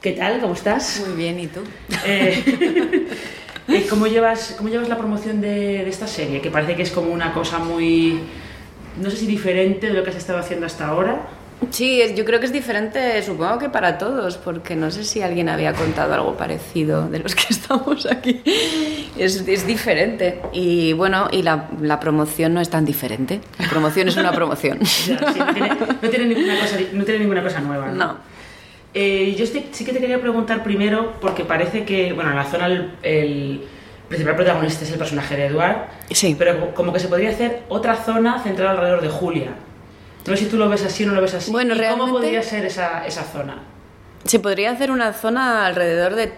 ¿Qué tal? ¿Cómo estás? Muy bien, ¿y tú? Eh, eh, ¿cómo, llevas, ¿Cómo llevas la promoción de, de esta serie? Que parece que es como una cosa muy, no sé si diferente de lo que has estado haciendo hasta ahora. Sí, yo creo que es diferente, supongo que para todos, porque no sé si alguien había contado algo parecido de los que estamos aquí. Es, es diferente. Y bueno, y la, la promoción no es tan diferente. La promoción es una promoción. Sea, sí, no, tiene, no tiene ninguna cosa, no tiene ninguna cosa nueva. ¿no? No. Eh, yo sí, sí que te quería preguntar primero, porque parece que, bueno, en la zona el, el principal protagonista es el personaje de Eduard, Sí. pero como que se podría hacer otra zona centrada alrededor de Julia. No sé si tú lo ves así o no lo ves así. Bueno, ¿Y ¿Cómo podría ser esa, esa zona? Se podría hacer una zona alrededor de,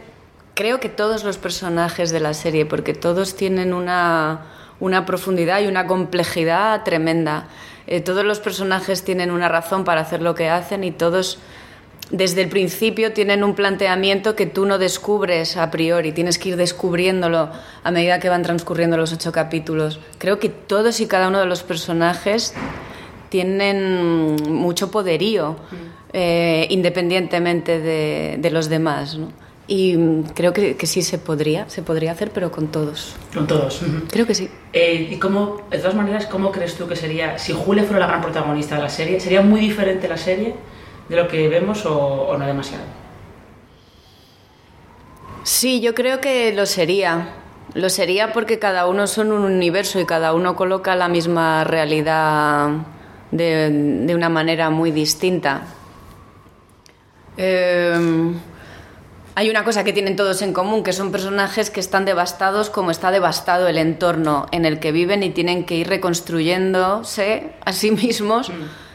creo que todos los personajes de la serie, porque todos tienen una, una profundidad y una complejidad tremenda. Eh, todos los personajes tienen una razón para hacer lo que hacen y todos desde el principio tienen un planteamiento que tú no descubres a priori, tienes que ir descubriéndolo a medida que van transcurriendo los ocho capítulos. Creo que todos y cada uno de los personajes tienen mucho poderío, eh, independientemente de, de los demás. ¿no? Y creo que, que sí se podría, se podría hacer, pero con todos. Con todos. Creo que sí. Eh, y cómo, de todas maneras, ¿cómo crees tú que sería, si Julia fuera la gran protagonista de la serie, ¿sería muy diferente la serie de lo que vemos o, o no demasiado? Sí, yo creo que lo sería. Lo sería porque cada uno son un universo y cada uno coloca la misma realidad de, de una manera muy distinta. Eh, hay una cosa que tienen todos en común, que son personajes que están devastados como está devastado el entorno en el que viven y tienen que ir reconstruyéndose a sí mismos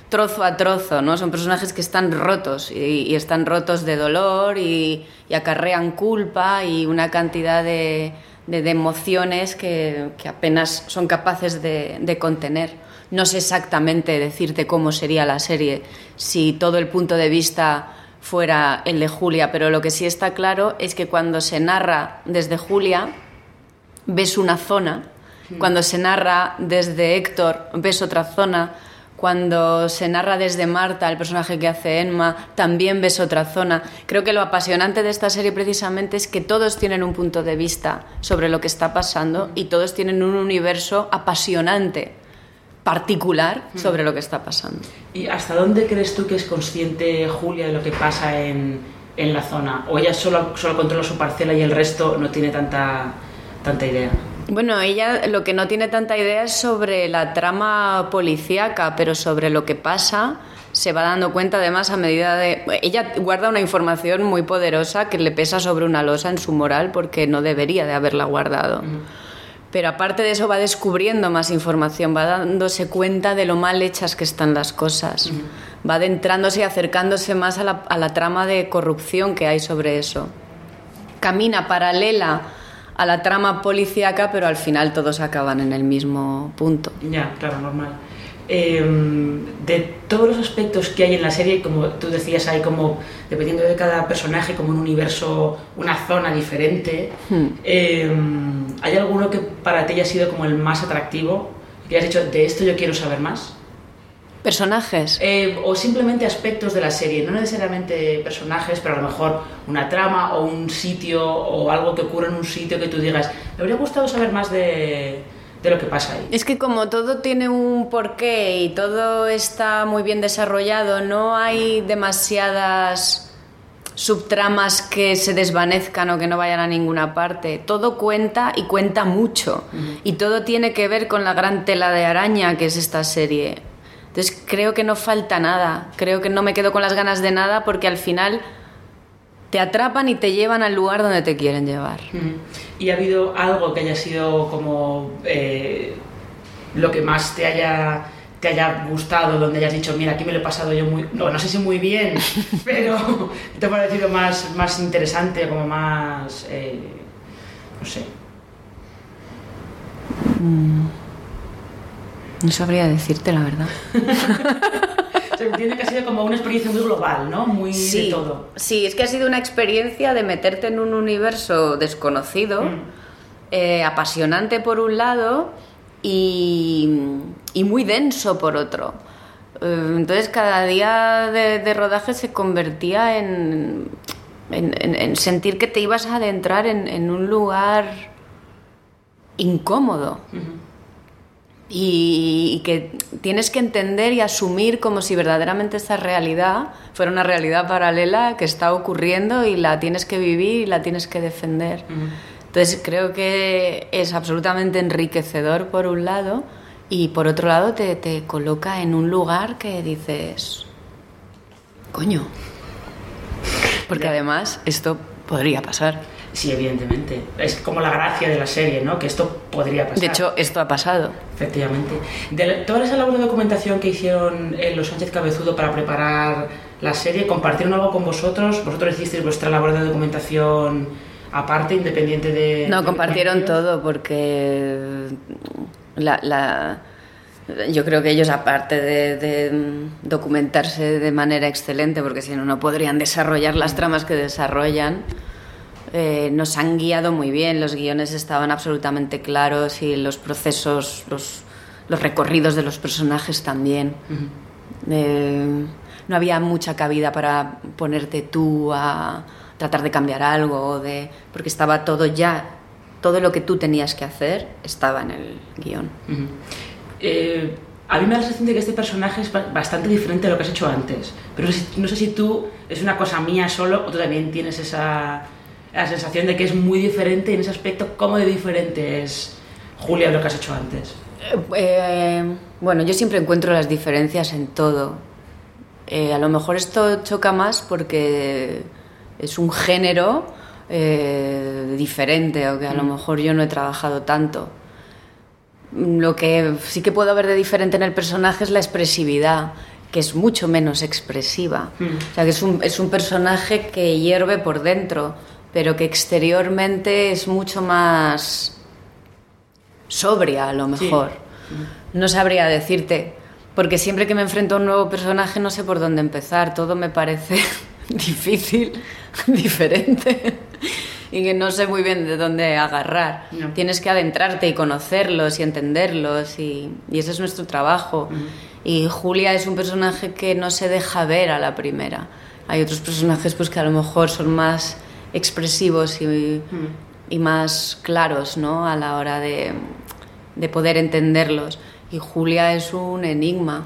trozo a trozo, ¿no? Son personajes que están rotos y, y están rotos de dolor y, y acarrean culpa y una cantidad de, de- de emociones que, que apenas son capaces de, de contener. No sé exactamente decirte cómo sería la serie si todo el punto de vista fuera el de Julia, pero lo que sí está claro es que cuando se narra desde Julia, ves una zona, cuando se narra desde Héctor, ves otra zona, cuando se narra desde Marta, el personaje que hace Emma, también ves otra zona. Creo que lo apasionante de esta serie precisamente es que todos tienen un punto de vista sobre lo que está pasando y todos tienen un universo apasionante, particular, sobre lo que está pasando. ¿Y hasta dónde crees tú que es consciente Julia de lo que pasa en, en la zona? ¿O ella solo, solo controla su parcela y el resto no tiene tanta, tanta idea? Bueno, ella lo que no tiene tanta idea es sobre la trama policíaca, pero sobre lo que pasa se va dando cuenta además a medida de... Ella guarda una información muy poderosa que le pesa sobre una losa en su moral porque no debería de haberla guardado. Pero aparte de eso va descubriendo más información, va dándose cuenta de lo mal hechas que están las cosas, va adentrándose y acercándose más a la, a la trama de corrupción que hay sobre eso. Camina paralela a la trama policíaca, pero al final todos acaban en el mismo punto. Ya, claro, normal. Eh, de todos los aspectos que hay en la serie, como tú decías, hay como, dependiendo de cada personaje, como un universo, una zona diferente. Eh, ¿Hay alguno que para ti haya sido como el más atractivo? Que hayas dicho, de esto yo quiero saber más. Personajes. Eh, o simplemente aspectos de la serie, no necesariamente personajes, pero a lo mejor una trama o un sitio o algo que ocurre en un sitio que tú digas, me habría gustado saber más de, de lo que pasa ahí. Es que como todo tiene un porqué y todo está muy bien desarrollado, no hay demasiadas subtramas que se desvanezcan o que no vayan a ninguna parte. Todo cuenta y cuenta mucho. Y todo tiene que ver con la gran tela de araña que es esta serie. Entonces creo que no falta nada. Creo que no me quedo con las ganas de nada porque al final te atrapan y te llevan al lugar donde te quieren llevar. Ujú. ¿Y ha habido algo que haya sido como eh, lo que más te haya, te haya gustado, donde hayas dicho, mira, aquí me lo he pasado yo muy, no, no sé si muy bien, pero te ha parecido más, más interesante, como más, eh, no sé. No sabría decirte la verdad. Se entiende que ha sido como una experiencia muy global, ¿no? Muy de todo. Sí, es que ha sido una experiencia de meterte en un universo desconocido, Mm. eh, apasionante por un lado y, y muy denso por otro. Eh, entonces cada día de, de rodaje se convertía en, en, sentir que te ibas a adentrar en, un lugar incómodo. Y, que tienes que entender y asumir como si verdaderamente esta realidad fuera una realidad paralela que está ocurriendo y la tienes que vivir y la tienes que defender. Entonces creo que es absolutamente enriquecedor por un lado y por otro lado te, te coloca en un lugar que dices, coño, porque además esto podría pasar. Sí, evidentemente. Es como la gracia de la serie, ¿no? Que esto podría pasar. De hecho, esto ha pasado. Efectivamente. De toda esa labor de documentación que hicieron eh, los Sánchez Cabezudo para preparar la serie, ¿compartieron algo con vosotros? ¿Vosotros hicisteis vuestra labor de documentación aparte, independiente de...? No, compartieron todo porque la yo creo que ellos, aparte de, documentarse de manera excelente, porque si no, no podrían desarrollar las tramas que desarrollan, eh, nos han guiado muy bien. Los guiones estaban absolutamente claros y los procesos, los, los recorridos de los personajes también. Eh, no había mucha cabida para ponerte tú a tratar de cambiar algo, de, porque estaba todo ya, todo lo que tú tenías que hacer estaba en el guion. Eh, a mí me da la sensación de que este personaje es bastante diferente a lo que has hecho antes. Pero no sé si tú, es una cosa mía solo, o tú también tienes esa la sensación de que es muy diferente en ese aspecto. ¿Cómo de diferente es Julia lo que has hecho antes? Eh, bueno, yo siempre encuentro las diferencias en todo. Eh, a lo mejor esto choca más porque es un género diferente o que a lo mm. mejor yo no he trabajado tanto. Lo que sí que puedo ver de diferente en el personaje es la expresividad, que es mucho menos expresiva. Hmm. O sea, que es un, es un personaje que hierve por dentro, pero que exteriormente es mucho más sobria, a lo mejor. No sabría decirte, porque siempre que me enfrento a un nuevo personaje no sé por dónde empezar, todo me parece difícil, diferente y que no sé muy bien de dónde agarrar. Tienes que adentrarte y conocerlos y entenderlos y, y ese es nuestro trabajo. Y Julia es un personaje que no se deja ver a la primera. Hay otros personajes pues que a lo mejor son más expresivos y, y más claros ¿no? a la hora de, de, poder entenderlos. Y Julia es un enigma.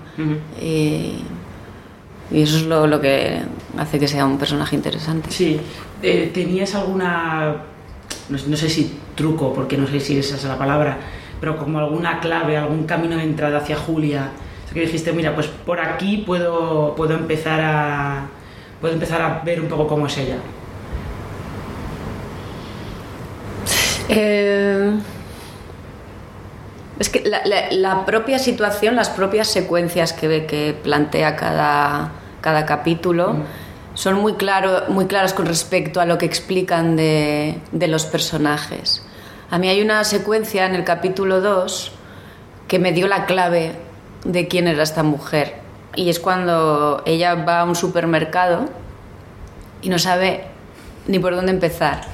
y, y eso es lo, lo, que hace que sea un personaje interesante. Sí, eh, ¿tenías alguna, no, sé si truco, porque no sé si esa es la palabra, pero como alguna clave, algún camino de entrada hacia Julia? que dijiste, mira, pues por aquí puedo, puedo, empezar a, puedo empezar a ver un poco cómo es ella. Eh, es que la, propia situación, las propias secuencias que, que plantea cada, cada capítulo, mm son muy, claro, muy claras con respecto a lo que explican de, de los personajes. A mí hay una secuencia en el capítulo 2 que me dio la clave de quién era esta mujer. Y es cuando ella va a un supermercado y no sabe ni por dónde empezar.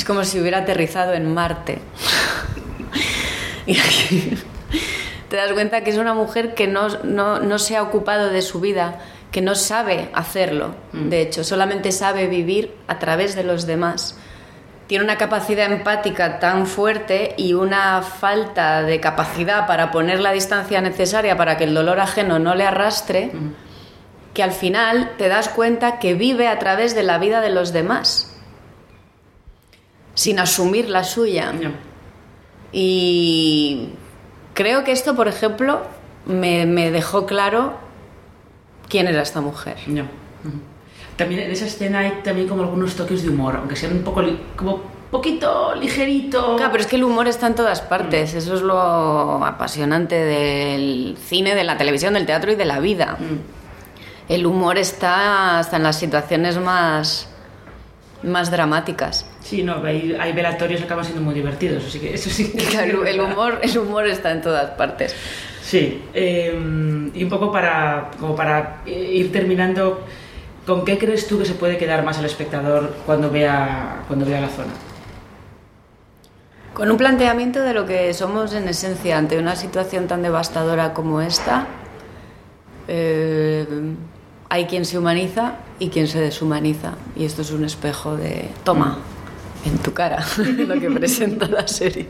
Es como si hubiera aterrizado en Marte. y te das cuenta que es una mujer que no, no, no se ha ocupado de su vida, que no sabe hacerlo, mm. de hecho, solamente sabe vivir a través de los demás. Tiene una capacidad empática tan fuerte y una falta de capacidad para poner la distancia necesaria para que el dolor ajeno no le arrastre, mm. que al final te das cuenta que vive a través de la vida de los demás, sin asumir la suya. Y creo que esto, por ejemplo, me, me dejó claro quién era esta mujer. También en esa escena hay también como algunos toques de humor, aunque sean un poco como poquito ligerito. Claro, pero es que el humor está en todas partes. Mm. Eso es lo apasionante del cine, de la televisión, del teatro y de la vida. Mm. El humor está hasta en las situaciones más más dramáticas. Sí, no, hay, hay velatorios que acaban siendo muy divertidos, así que eso sí. Claro, el humor, el humor está en todas partes. Sí, em, y un poco para, como para ir terminando, ¿con qué crees tú que se puede quedar más el espectador cuando vea, cuando vea la zona? Con un planteamiento de lo que somos en esencia ante una situación tan devastadora como esta, em, hay quien se humaniza y quien se deshumaniza. Y esto es un espejo de, toma, en tu cara, lo que presenta la serie.